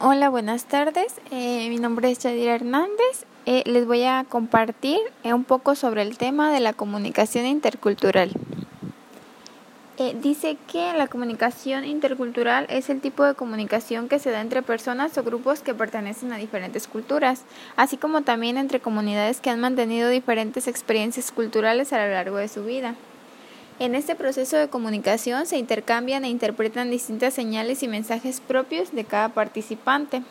Hola, buenas tardes. Eh, mi nombre es Yadira Hernández. Eh, les voy a compartir eh, un poco sobre el tema de la comunicación intercultural. dice que la comunicación intercultural es el tipo de comunicación que se da entre personas o grupos que pertenecen a diferentes culturas, así como también entre comunidades que han mantenido diferentes experiencias culturales a lo largo de su vida. En este proceso de comunicación se intercambian e interpretan distintas señales y mensajes propios de cada participante.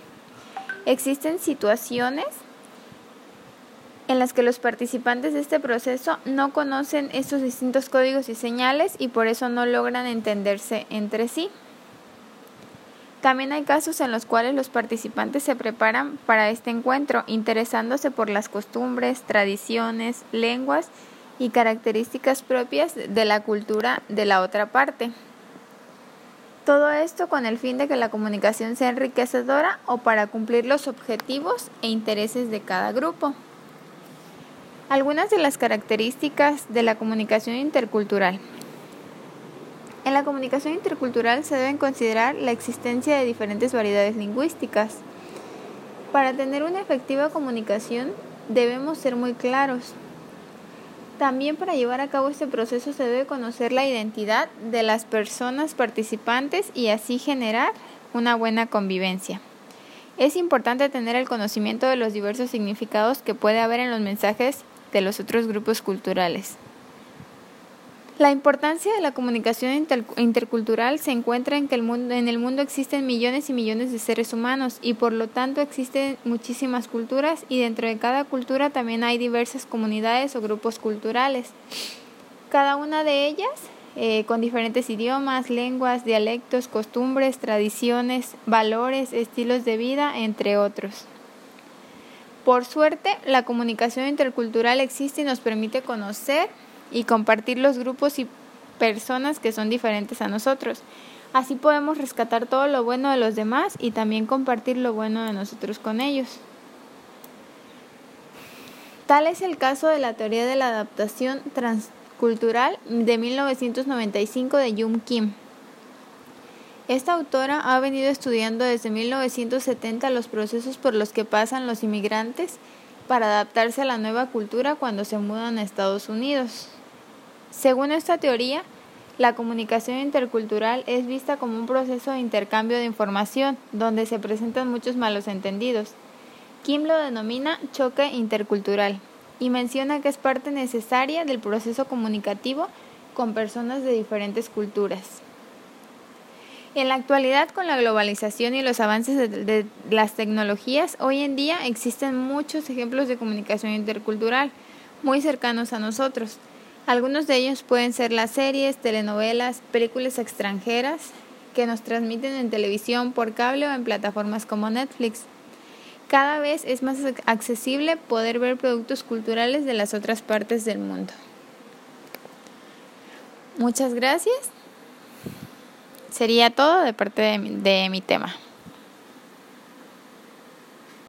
Existen situaciones en las que los participantes de este proceso no conocen estos distintos códigos y señales y por eso no logran entenderse entre sí. También hay casos en los cuales los participantes se preparan para este encuentro, interesándose por las costumbres, tradiciones, lenguas características propias de la cultura de la otra parte. Todo esto con el fin de que la comunicación sea enriquecedora o para cumplir los objetivos e intereses de cada grupo. Algunas de las características de la comunicación intercultural. En la comunicación intercultural se deben considerar la existencia de diferentes variedades lingüísticas. Para tener una efectiva comunicación debemos ser muy claros, también para llevar a cabo este proceso se debe conocer la identidad de las personas participantes y así generar una buena convivencia. Es importante tener el conocimiento de los diversos significados que puede haber en los mensajes de los otros grupos culturales. La importancia de la comunicación intercultural se encuentra en que el mundo, en el mundo existen millones y millones de seres humanos y por lo tanto existen muchísimas culturas y dentro de cada cultura también hay diversas comunidades o grupos culturales. Cada una de ellas eh, con diferentes idiomas, lenguas, dialectos, costumbres, tradiciones, valores, estilos de vida, entre otros. Por suerte, la comunicación intercultural existe y nos permite conocer y compartir los grupos y personas que son diferentes a nosotros. Así podemos rescatar todo lo bueno de los demás y también compartir lo bueno de nosotros con ellos. Tal es el caso de la teoría de la adaptación transcultural de 1995 de Jung Kim. Esta autora ha venido estudiando desde 1970 los procesos por los que pasan los inmigrantes para adaptarse a la nueva cultura cuando se mudan a Estados Unidos. Según esta teoría, la comunicación intercultural es vista como un proceso de intercambio de información donde se presentan muchos malos entendidos. Kim lo denomina choque intercultural y menciona que es parte necesaria del proceso comunicativo con personas de diferentes culturas. En la actualidad, con la globalización y los avances de, las tecnologías, hoy en día existen muchos ejemplos de comunicación intercultural muy cercanos a nosotros. Algunos de ellos pueden ser las series, telenovelas, películas extranjeras que nos transmiten en televisión, por cable o en plataformas como Netflix. Cada vez es más accesible poder ver productos culturales de las otras partes del mundo. Muchas gracias. Sería todo de parte de mi, de mi tema.